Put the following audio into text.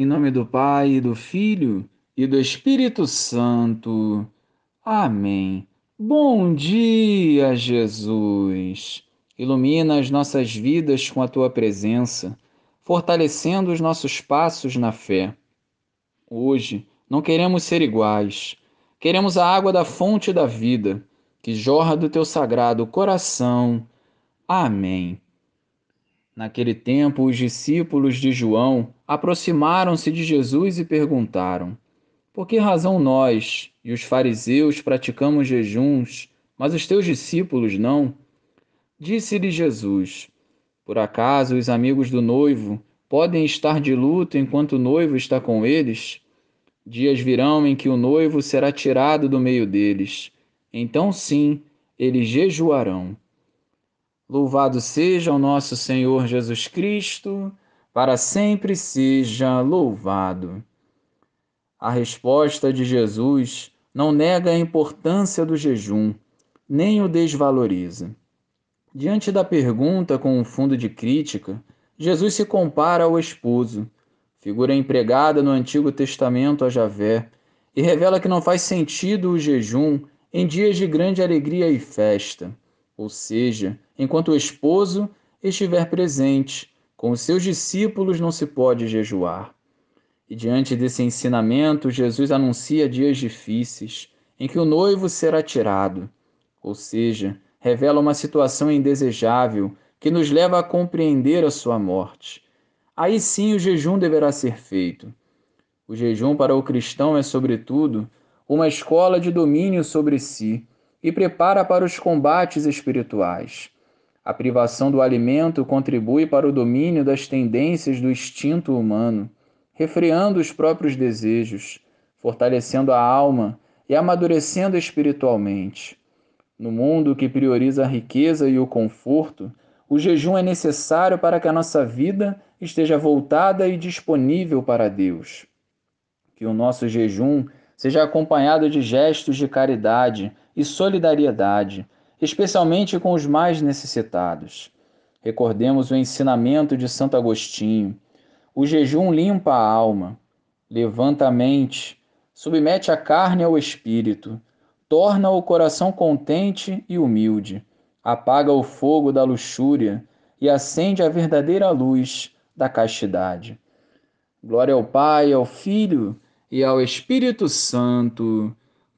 Em nome do Pai, do Filho e do Espírito Santo. Amém. Bom dia, Jesus. Ilumina as nossas vidas com a tua presença, fortalecendo os nossos passos na fé. Hoje não queremos ser iguais. Queremos a água da fonte da vida, que jorra do teu sagrado coração. Amém. Naquele tempo, os discípulos de João aproximaram-se de Jesus e perguntaram: Por que razão nós e os fariseus praticamos jejuns, mas os teus discípulos não? Disse-lhe Jesus: Por acaso os amigos do noivo podem estar de luto enquanto o noivo está com eles? Dias virão em que o noivo será tirado do meio deles. Então, sim, eles jejuarão. Louvado seja o nosso Senhor Jesus Cristo, para sempre seja louvado. A resposta de Jesus não nega a importância do jejum, nem o desvaloriza. Diante da pergunta com um fundo de crítica, Jesus se compara ao esposo, figura empregada no Antigo Testamento a Javé, e revela que não faz sentido o jejum em dias de grande alegria e festa ou seja, enquanto o esposo estiver presente, com os seus discípulos não se pode jejuar. E diante desse ensinamento, Jesus anuncia dias difíceis, em que o noivo será tirado, ou seja, revela uma situação indesejável que nos leva a compreender a sua morte. Aí sim o jejum deverá ser feito. O jejum para o cristão é, sobretudo, uma escola de domínio sobre si e prepara para os combates espirituais. A privação do alimento contribui para o domínio das tendências do instinto humano, refreando os próprios desejos, fortalecendo a alma e amadurecendo espiritualmente. No mundo que prioriza a riqueza e o conforto, o jejum é necessário para que a nossa vida esteja voltada e disponível para Deus. Que o nosso jejum seja acompanhado de gestos de caridade e solidariedade, especialmente com os mais necessitados. Recordemos o ensinamento de Santo Agostinho. O jejum limpa a alma, levanta a mente, submete a carne ao espírito, torna o coração contente e humilde, apaga o fogo da luxúria e acende a verdadeira luz da castidade. Glória ao Pai, ao Filho e ao Espírito Santo,